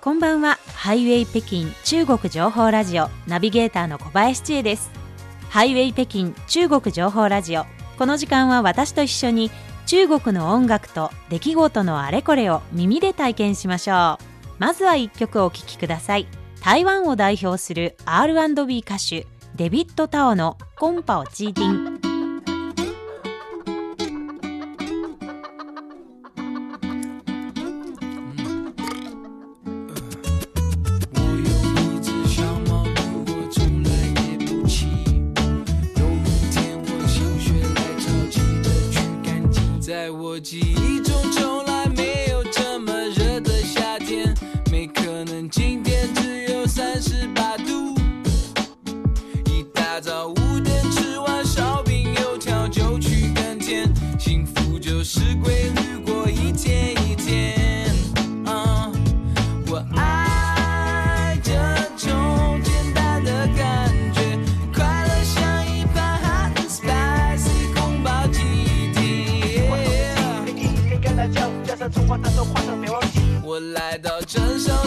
こんばんは。ハイウェイ北京中国情報ラジオ。ナビゲーターの小林千恵です。ハイウェイ北京中国情報ラジオ。この時間は私と一緒に中国の音楽と出来事のあれこれを耳で体験しましょう。まずは一曲お聴きください。台湾を代表する R&B 歌手デビッド・タオの「コンパオチーティン」真相。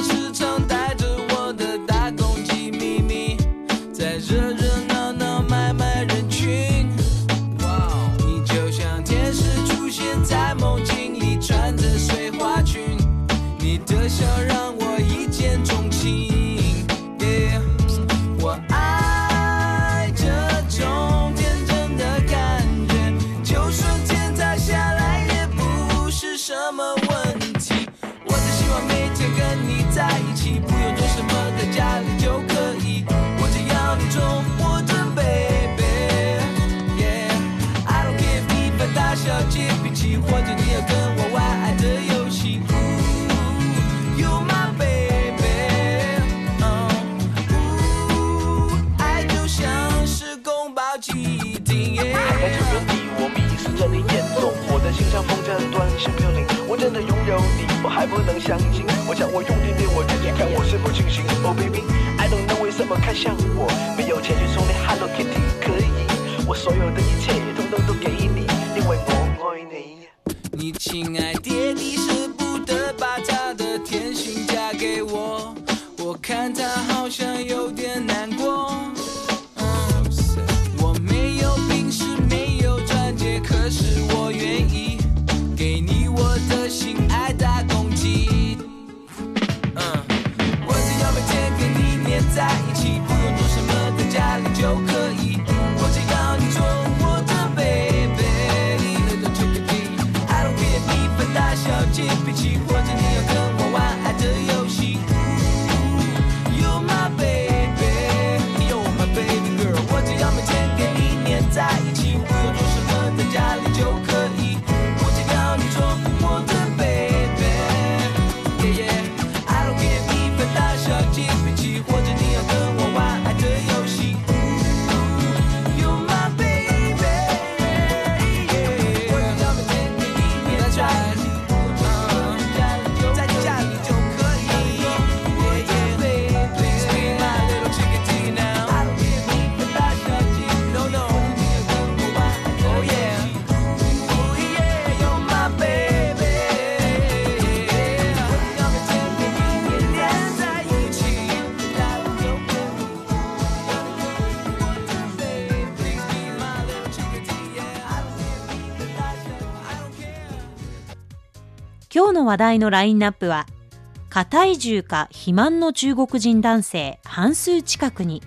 相信。我想我用力念我自己，看我是否清醒。Oh baby，I don't know 为什么看向我，没有钱去送你 Hello Kitty，可以，我所有的一切。話題のラインナップは、過体重か肥満の中国人男性半数近くに、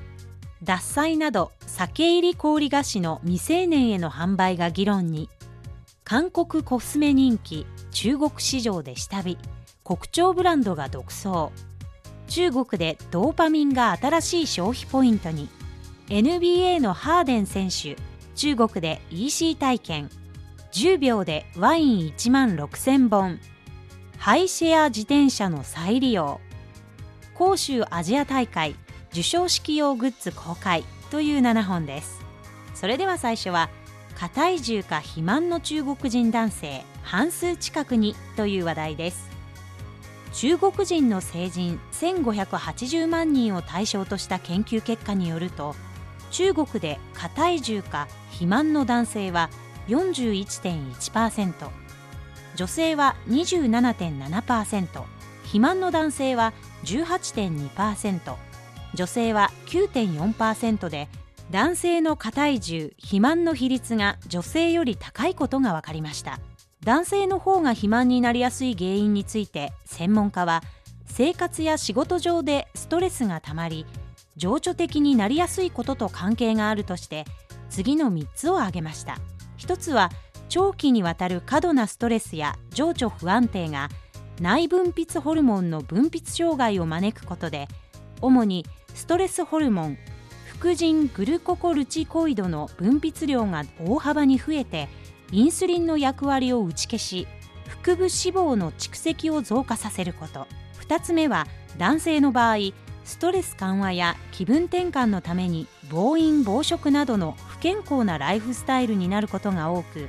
獺祭など酒入り氷菓子の未成年への販売が議論に、韓国コスメ人気中国市場で下火、国潮ブランドが独走。中国でドーパミンが新しい消費ポイントに、NBA のハーデン選手、中国で EC 体験、10秒でワイン1万6000本。ハイシェア自転車の再利用。広州アジア大会授賞式用グッズ公開。という7本です。それでは最初は過体重か肥満の中国人男性半数近くにという話題です。中国人の成人1580万人を対象とした研究結果によると中国で過体重か肥満の男性は41.1%女性は27.7%肥満の男性は18.2%女性は9.4%で男性の過体重肥満の比率が女性より高いことが分かりました。男性の方が肥満になりやすい原因について専門家は生活や仕事上でストレスがたまり情緒的になりやすいことと関係があるとして次の3つを挙げました。1つは長期にわたる過度なストレスや情緒不安定が内分泌ホルモンの分泌障害を招くことで主にストレスホルモン副腎グルココルチコイドの分泌量が大幅に増えてインスリンの役割を打ち消し腹部脂肪の蓄積を増加させること。2つ目は男性の場合ストレス緩和や気分転換のために暴飲暴食などの不健康なライフスタイルになることが多く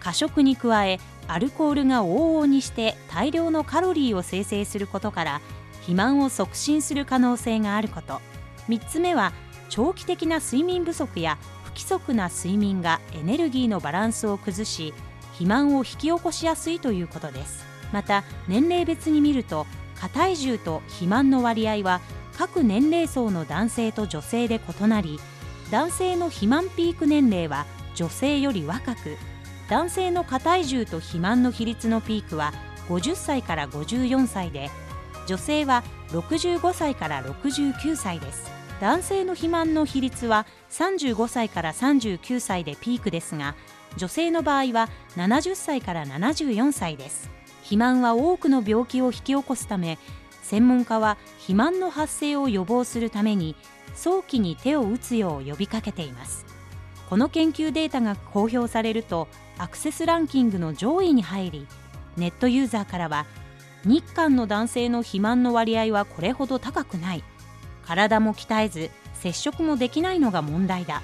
過食に加えアルコールが往々にして大量のカロリーを生成することから肥満を促進する可能性があること。3つ目は長期的な睡眠不足や不規則な睡眠がエネルギーのバランスを崩し肥満を引き起こしやすいということです。また年齢別に見ると過体重と肥満の割合は各年齢層の男性と女性で異なり男性の肥満ピーク年齢は女性より若く男性の過体重と肥満の比率のピークは50歳から54歳で女性は65歳から69歳です。男性の肥満の比率は35歳から39歳でピークですが女性の場合は70歳から74歳です。肥満は多くの病気を引き起こすため専門家は肥満の発生を予防するために早期に手を打つよう呼びかけています。この研究データが公表されるとアクセスランキングの上位に入りネットユーザーからは日韓の男性の肥満の割合はこれほど高くない。体も鍛えず接触もできないのが問題だ。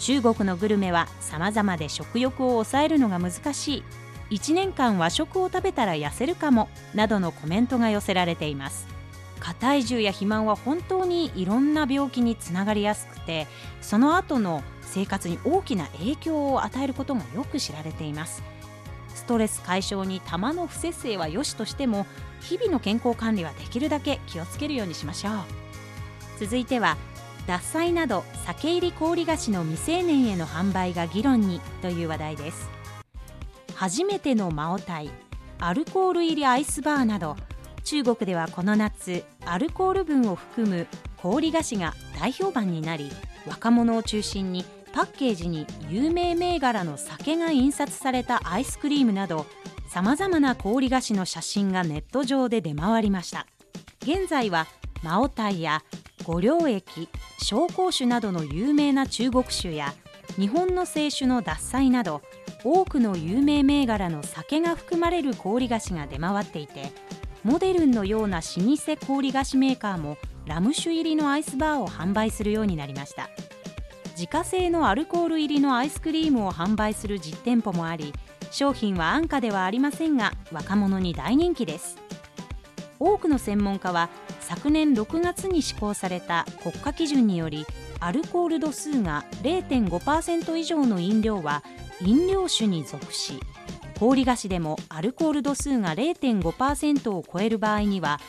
中国のグルメは様々で食欲を抑えるのが難しい。1年間和食を食べたら痩せるかもなどのコメントが寄せられています。過体重や肥満は本当にいろんな病気につながりやすくてその後の生活に大きな影響を与えることがよく知られています。ストレス解消に玉の不節制は良しとしても日々の健康管理はできるだけ気をつけるようにしましょう。続いては獺祭など酒入り氷菓子の未成年への販売が議論にという話題です。初めてのマオタイアルコール入りアイスバーなど中国ではこの夏アルコール分を含む氷菓子が大評判になり若者を中心にパッケージに有名銘柄の酒が印刷されたアイスクリームなどさまざまな氷菓子の写真がネット上で出回りました。現在はマオタイや五稜液紹興酒などの有名な中国酒や日本の清酒の獺祭など多くの有名銘柄の酒が含まれる氷菓子が出回っていてモデルンのような老舗氷菓子メーカーもラム酒入りのアイスバーを販売するようになりました。自家製のアルコール入りのアイスクリームを販売する実店舗もあり商品は安価ではありませんが若者に大人気です。多くの専門家は昨年6月に施行された国家基準によりアルコール度数が0.5%以上の飲料は飲料酒に属し氷菓子でもアルコール度数が0.5%を超える場合には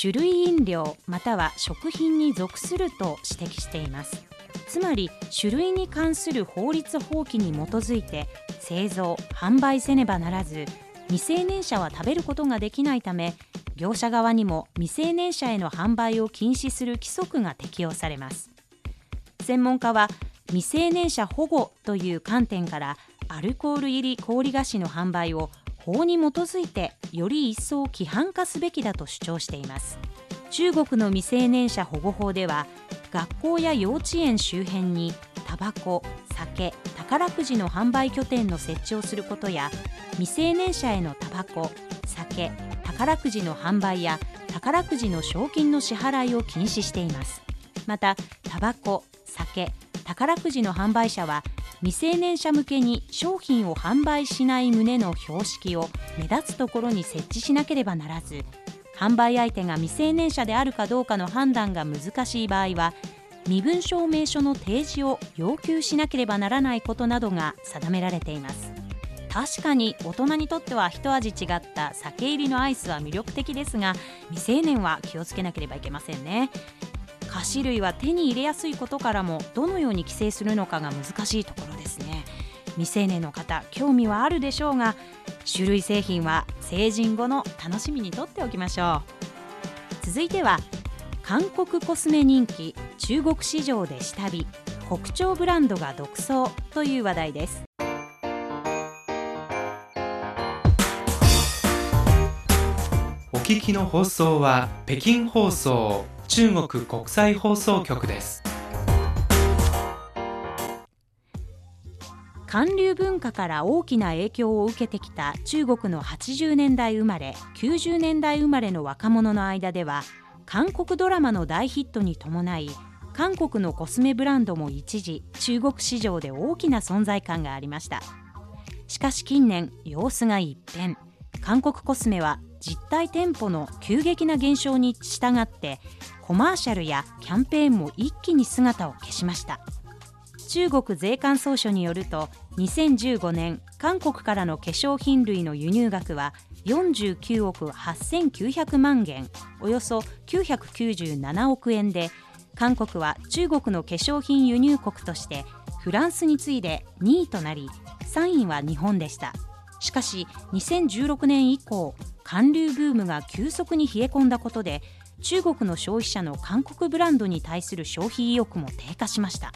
種類飲料または食品に属すると指摘しています。つまり種類に関する法律法規に基づいて製造販売せねばならず未成年者は食べることができないため業者側にも未成年者への販売を禁止する規則が適用されます。専門家は未成年者保護という観点からアルコール入り氷菓子の販売を法に基づいてより一層規範化すべきだと主張しています。中国の未成年者保護法では学校や幼稚園周辺にタバコ酒宝くじの販売拠点の設置をすることや未成年者へのタバコ酒宝くじの販売や宝くじの賞金の支払いを禁止しています。またタバコ酒宝くじの販売者は未成年者向けに商品を販売しない旨の標識を目立つところに設置しなければならず販売相手が未成年者であるかどうかの判断が難しい場合は身分証明書の提示を要求しなければならないことなどが定められています。確かに大人にとっては一味違った酒入りのアイスは魅力的ですが未成年は気をつけなければいけませんね。菓子類は手に入れやすいことからもどのように規制するのかが難しいところですね。未成年の方興味はあるでしょうが種類製品は成人後の楽しみにとっておきましょう。続いては韓国コスメ人気中国市場で下火。国潮ブランドが独走という話題です。お聞きの放送は北京放送中国国際放送局です。韓流文化から大きな影響を受けてきた中国の80年代生まれ90年代生まれの若者の間では韓国ドラマの大ヒットに伴い韓国のコスメブランドも一時中国市場で大きな存在感がありました。しかし近年様子が一変。韓国コスメは実体店舗の急激な減少に従ってコマーシャルやキャンペーンも一気に姿を消しました。中国税関総署によると2015年韓国からの化粧品類の輸入額は49億8900万元およそ997億円で韓国は中国の化粧品輸入国としてフランスに次いで2位となり3位は日本でした。しかし2016年以降韓流ブームが急速に冷え込んだことで中国の消費者の韓国ブランドに対する消費意欲も低下しました。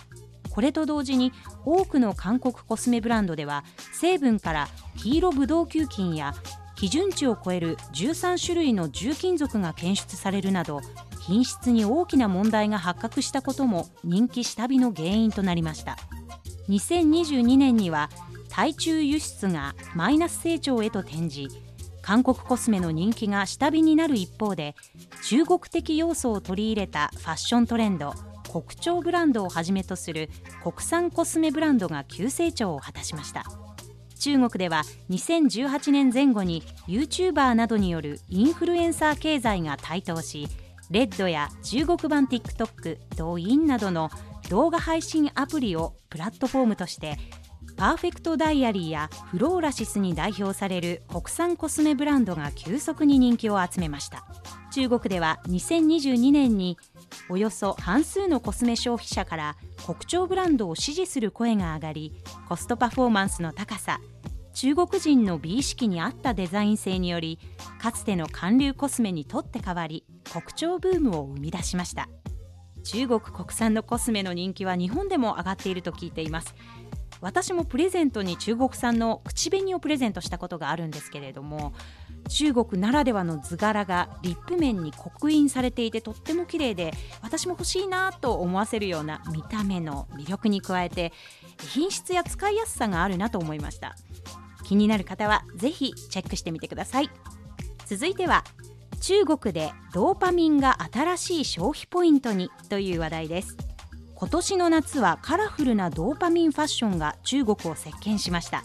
これと同時に多くの韓国コスメブランドでは成分から黄色ブドウ球菌や基準値を超える13種類の重金属が検出されるなど品質に大きな問題が発覚したことも人気下火の原因となりました。2022年には対中輸出がマイナス成長へと転じ韓国コスメの人気が下火になる一方で中国的要素を取り入れたファッショントレンド国潮ブランドをはじめとする国産コスメブランドが急成長を果たしました。中国では2018年前後に YouTuber などによるインフルエンサー経済が台頭しレッドや中国版 TikTok、ドインなどの動画配信アプリをプラットフォームとしてパーフェクトダイアリーやフローラシスに代表される国産コスメブランドが急速に人気を集めました。中国では2022年におよそ半数のコスメ消費者から国潮ブランドを支持する声が上がりコストパフォーマンスの高さ中国人の美意識に合ったデザイン性によりかつての韓流コスメにとって代わり国潮ブームを生み出しました。中国国産のコスメの人気は日本でも上がっていると聞いています。私もプレゼントに中国産の口紅をプレゼントしたことがあるんですけれども中国ならではの図柄がリップ面に刻印されていてとっても綺麗で私も欲しいなと思わせるような見た目の魅力に加えて品質や使いやすさがあるなと思いました。気になる方はぜひチェックしてみてください。続いては中国でドーパミンが新しい消費ポイントにという話題です。今年の夏はカラフルなドーパミンファッションが中国を席巻しました。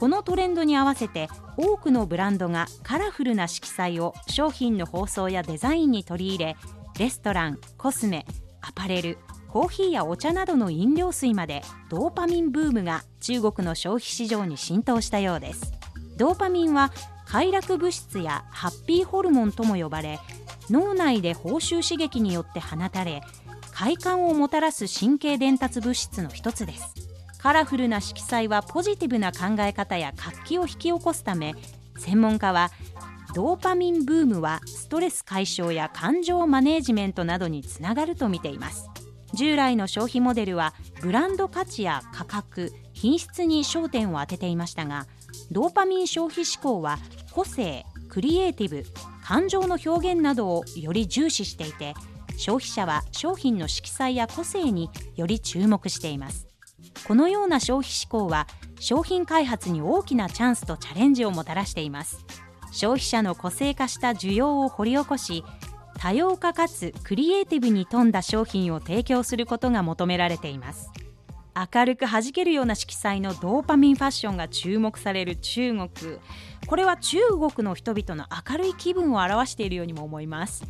このトレンドに合わせて多くのブランドがカラフルな色彩を商品の包装やデザインに取り入れレストランコスメアパレルコーヒーやお茶などの飲料水までドーパミンブームが中国の消費市場に浸透したようです。ドーパミンは快楽物質やハッピーホルモンとも呼ばれ脳内で報酬刺激によって放たれ快感をもたらす神経伝達物質の一つです。カラフルな色彩はポジティブな考え方や活気を引き起こすため専門家はドーパミンブームはストレス解消や感情マネージメントなどにつながると見ています。従来の消費モデルはブランド価値や価格品質に焦点を当てていましたがドーパミン消費志向は個性クリエイティブ感情の表現などをより重視していて消費者は商品の色彩や個性により注目しています。このような消費志向は商品開発に大きなチャンスとチャレンジをもたらしています。消費者の個性化した需要を掘り起こし多様化かつクリエイティブに富んだ商品を提供することが求められています。明るく弾けるような色彩のドーパミンファッションが注目される中国。これは中国の人々の明るい気分を表しているようにも思います。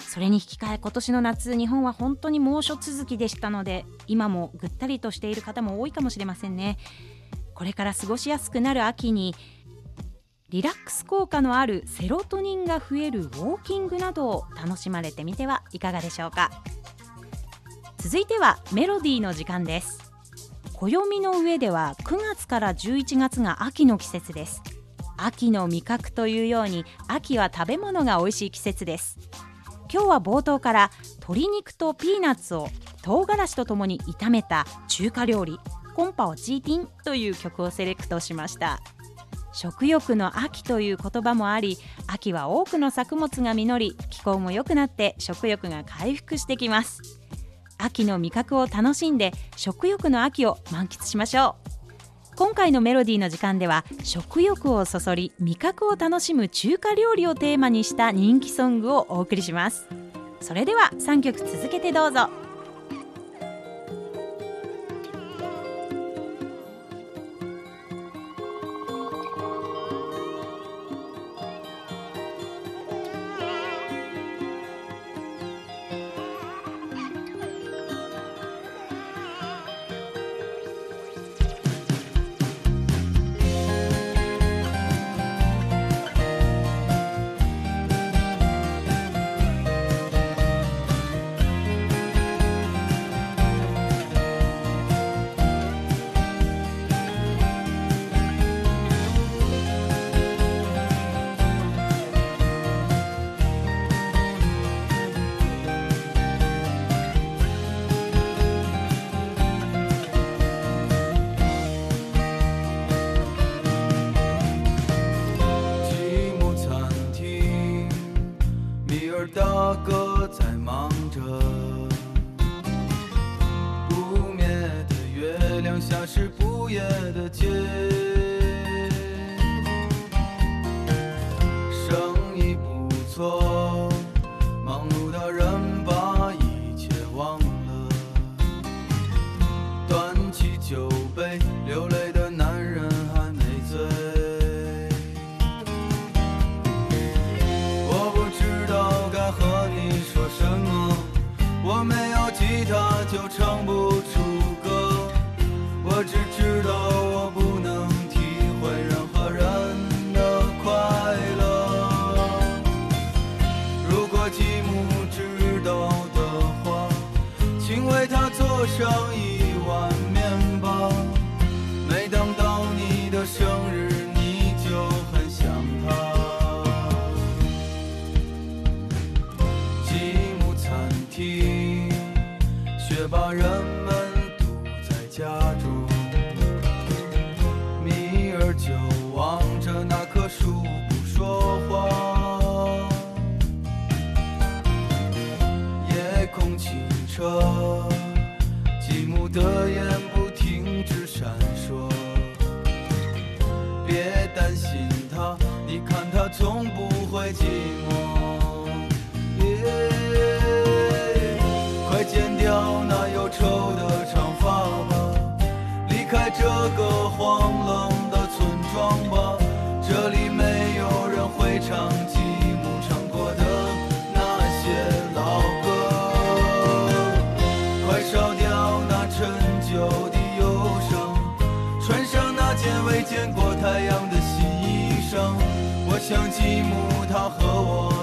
それに引き換え今年の夏日本は本当に猛暑続きでしたので今もぐったりとしている方も多いかもしれませんね。これから過ごしやすくなる秋にリラックス効果のあるセロトニンが増えるウォーキングなどを楽しまれてみてはいかがでしょうか。続いてはメロディーの時間です。暦の上では9月から11月が秋の季節です。秋の味覚というように秋は食べ物が美味しい季節です。今日は冒頭から鶏肉とピーナッツを唐辛子とともに炒めた中華料理コンパオチーティンという曲をセレクトしました。食欲の秋という言葉もあり秋は多くの作物が実り気候も良くなって食欲が回復してきます。秋の味覚を楽しんで食欲の秋を満喫しましょう。今回のメロディーの時間では食欲をそそり味覚を楽しむ中華料理をテーマにした人気ソングをお送りします。それでは3曲続けてどうぞ。都唱不个荒冷的村庄吧，这里没有人会唱吉姆唱过的那些老歌，快烧掉那陈旧的忧伤，穿上那件未见过太阳的新衣裳，我想吉姆他和我。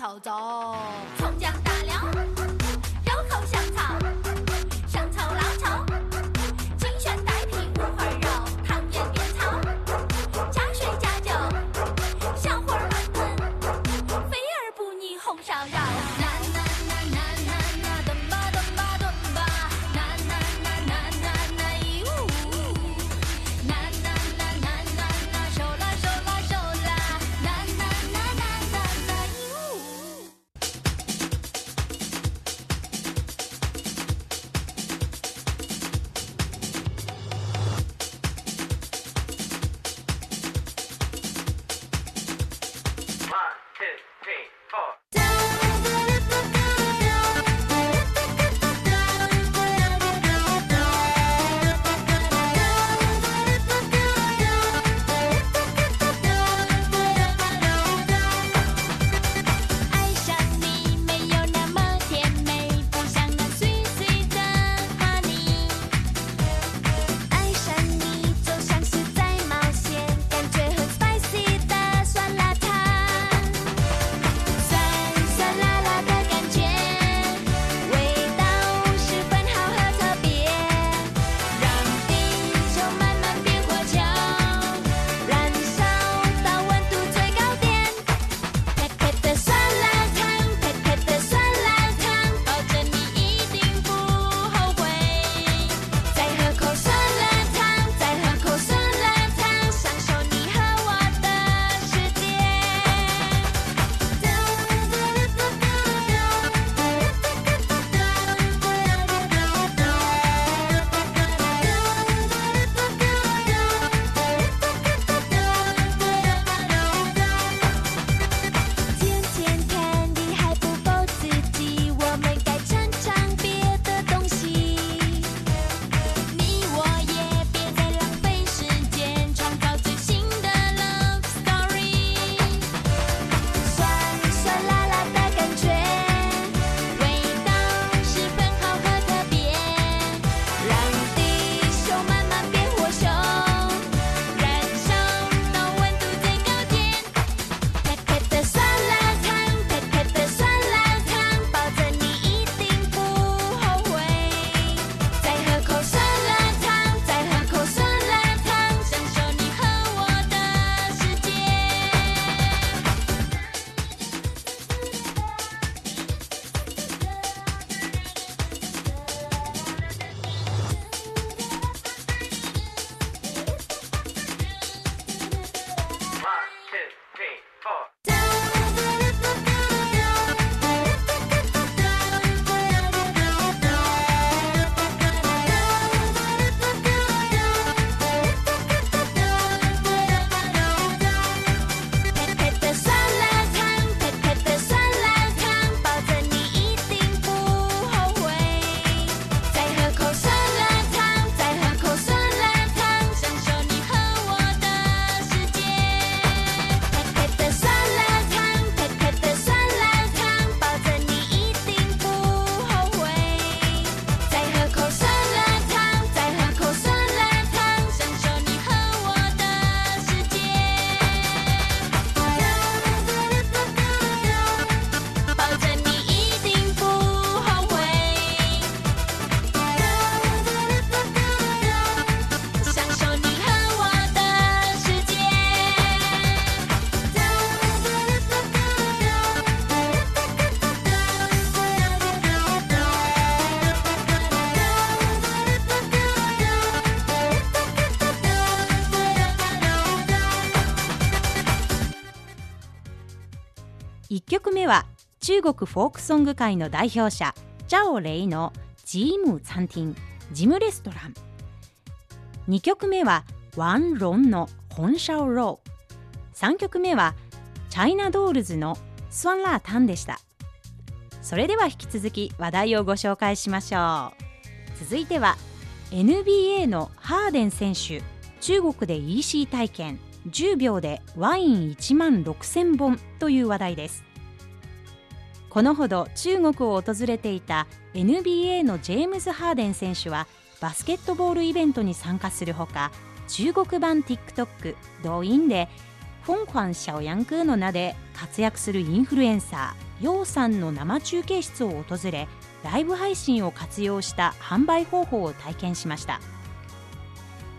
投咗。中国フォークソング界の代表者チャオ・レイの吉姆餐厅ジムレストラン。2曲目はワン・ロンの本シャオ・ロー。3曲目はチャイナドールズの酸辣汤でした。それでは引き続き話題をご紹介しましょう。続いては NBA のハーデン選手中国で EC 体験10秒でワイン1万6000本という話題です。このほど中国を訪れていた NBA のジェームズ・ハーデン選手はバスケットボールイベントに参加するほか中国版 TikTok 動員でフォン・クァン・シャオヤンクーの名で活躍するインフルエンサーヨウさんの生中継室を訪れライブ配信を活用した販売方法を体験しました。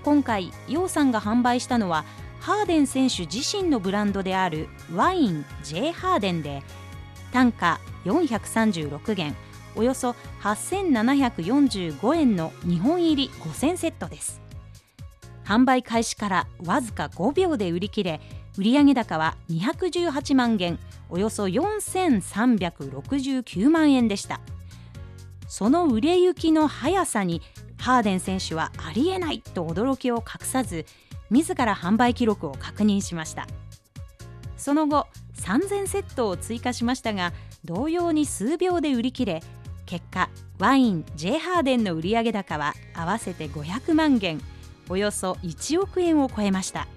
今回ヨウさんが販売したのはハーデン選手自身のブランドであるワイン J ハーデンで単価436元およそ8745円の2本入り5000セットです。販売開始からわずか5秒で売り切れ売上高は218万元およそ4369万円でした。その売れ行きの速さにハーデン選手はありえないと驚きを隠さず自ら販売記録を確認しました。その後3000セットを追加しましたが同様に数秒で売り切れ結果ワイン J ハーデンの売上高は合わせて500万元およそ1億円を超えました。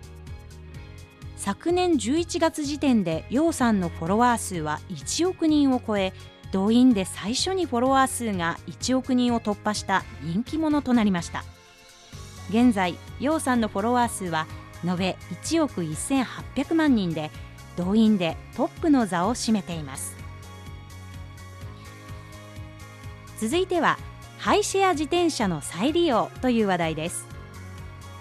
昨年11月時点で楊さんのフォロワー数は1億人を超え動員で最初にフォロワー数が1億人を突破した人気者となりました。現在楊さんのフォロワー数は延べ1億1800万人で動員でトップの座を占めています。続いてはハイシェア自転車の再利用という話題です。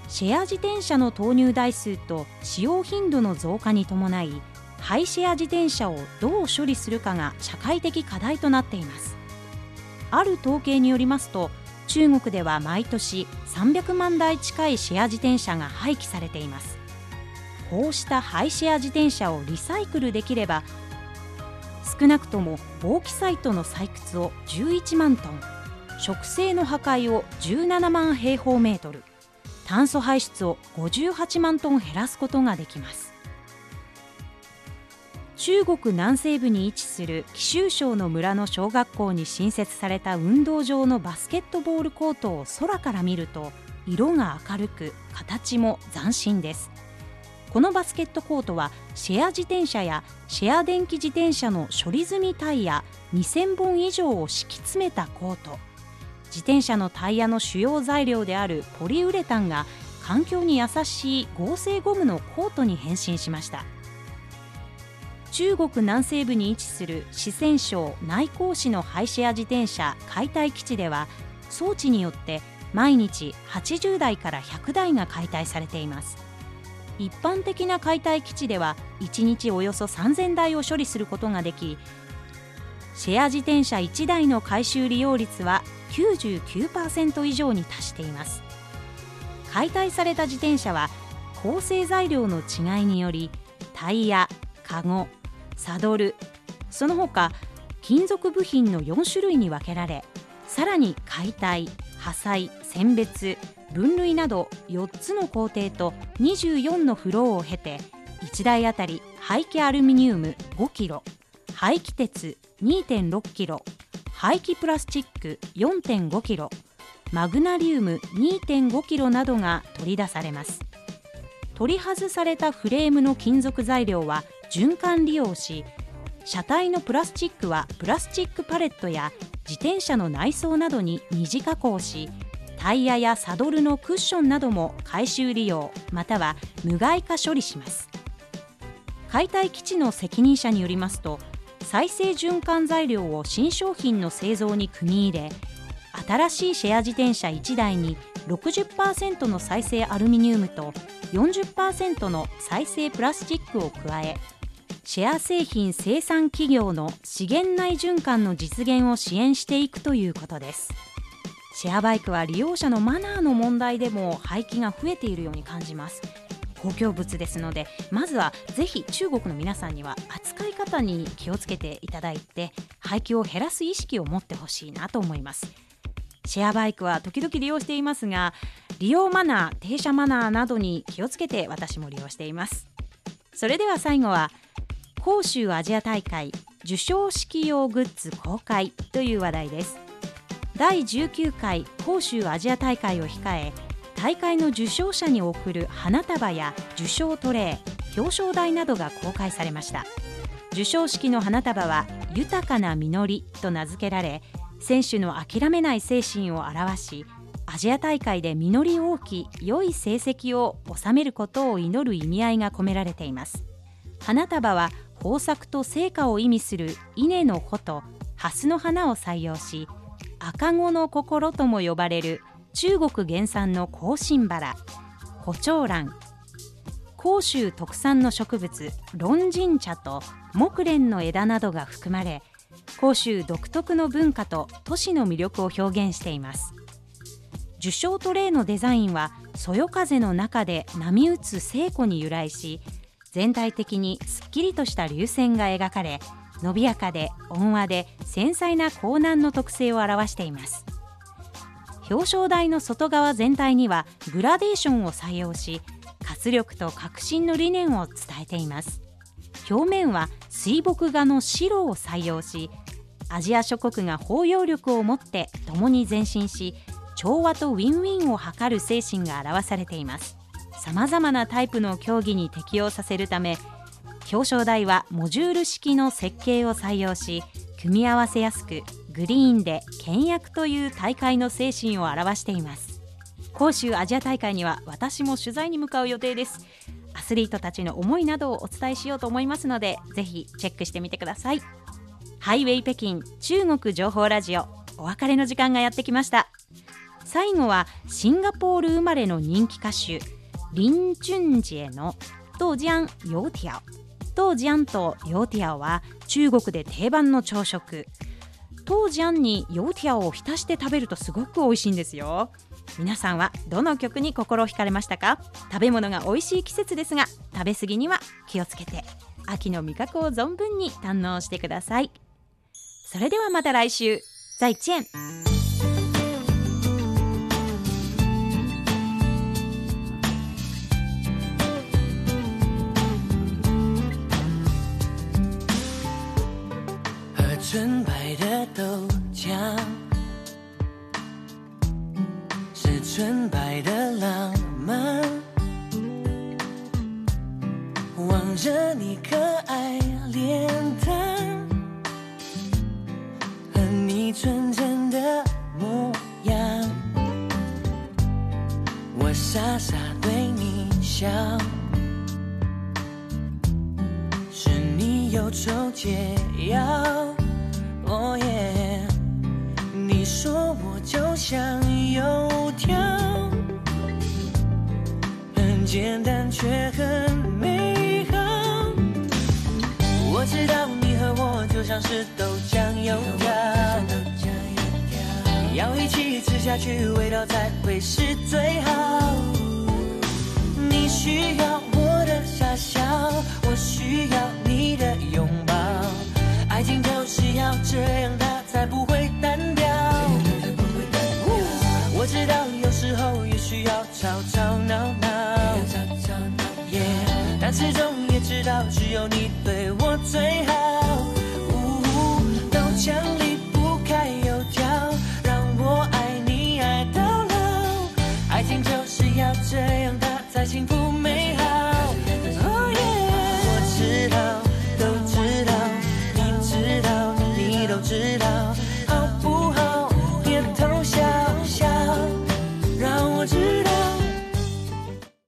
シェア自転車の投入台数と使用頻度の増加に伴いハイシェア自転車をどう処理するかが社会的課題となっています。ある統計によりますと中国では毎年300万台近いシェア自転車が廃棄されています。こうしたハイシェア自転車をリサイクルできれば少なくともボーキサイトの採掘を11万トン植生の破壊を17万平方メートル炭素排出を58万トン減らすことができます。中国南西部に位置する貴州省の村の小学校に新設された運動場のバスケットボールコートを空から見ると色が明るく形も斬新です。このバスケットコートはシェア自転車やシェア電気自転車の処理済みタイヤ2000本以上を敷き詰めたコート。自転車のタイヤの主要材料であるポリウレタンが環境に優しい合成ゴムのコートに変身しました。中国南西部に位置する四川省内江市のハイシェア自転車解体基地では装置によって毎日80台から100台が解体されています。一般的な解体基地では1日およそ3000台を処理することができシェア自転車1台の回収利用率は99%以上に達しています。解体された自転車は構成材料の違いによりタイヤ、カゴ、サドルその他金属部品の4種類に分けられさらに解体破砕選別分類など4つの工程と24のフローを経て1台あたり廃棄アルミニウム5キロ廃棄鉄2.6キロ廃棄プラスチック4.5キロマグナリウム2.5キロなどが取り出されます。取り外されたフレームの金属材料は循環利用し車体のプラスチックはプラスチックパレットや自転車の内装などに二次加工しタイヤやサドルのクッションなども回収利用または無害化処理します。解体基地の責任者によりますと再生循環材料を新商品の製造に組み入れ新しいシェア自転車1台に60%の再生アルミニウムと40%の再生プラスチックを加えシェア製品生産企業の資源内循環の実現を支援していくということです。シェアバイクは利用者のマナーの問題でも廃棄が増えているように感じます。公共物ですのでまずはぜひ中国の皆さんには扱い方に気をつけていただいて廃棄を減らす意識を持ってほしいなと思います。シェアバイクは時々利用していますが利用マナー停車マナーなどに気をつけて私も利用しています。それでは最後は広州アジア大会受賞式用グッズ公開という話題です。第19回広州アジア大会を控え大会の受賞者に贈る花束や受賞トレー表彰台などが公開されました。授賞式の花束は豊かな実りと名付けられ選手の諦めない精神を表しアジア大会で実り多き良い成績を収めることを祈る意味合いが込められています。花束は豊作と成果を意味する稲の穂と蓮の花を採用し赤子の心とも呼ばれる中国原産の香辛バラ胡蝶蘭広州特産の植物論人茶と木蓮の枝などが含まれ広州独特の文化と都市の魅力を表現しています。受賞トレーのデザインはそよ風の中で波打つ聖子に由来し全体的にすっきりとした流線が描かれ伸びやかで温和で繊細な高難の特性を表しています。表彰台の外側全体にはグラデーションを採用し活力と革新の理念を伝えています。表面は水墨画の白を採用しアジア諸国が包容力を持って共に前進し調和とウィンウィンを図る精神が表されています。さまざまなタイプの競技に適用させるため表彰台はモジュール式の設計を採用し組み合わせやすくグリーンで倹約という大会の精神を表しています。広州アジア大会には私も取材に向かう予定です。アスリートたちの思いなどをお伝えしようと思いますのでぜひチェックしてみてください。ハイウェイ北京中国情報ラジオお別れの時間がやってきました。最後はシンガポール生まれの人気歌手リン・チュンジェの豆浆油条豆浆と油条は中国で定番の朝食。豆醤に油条を浸して食べるとすごく美味しいんですよ。皆さんはどの曲に心惹かれましたか？食べ物が美味しい季節ですが食べ過ぎには気をつけて。秋の味覚を存分に堪能してください。それではまた来週。再见。豆浆，是纯白的浪漫。望着你可爱脸蛋，和你纯真的模样，我傻傻对你笑。是你忧愁解药，哦耶！你说我就像油条，很简单却很美好。我知道你和我就像是豆浆油条，要一起吃下去，味道才会是最好。你需要我的傻笑，我需要你的拥抱。爱情就是要这样，它才不会单调。我知道有时候也需要吵吵闹闹，耶但始终也知道只有你对我最好。呜豆浆离不开油条，让我爱你爱到老。爱情就是要这样，它才幸福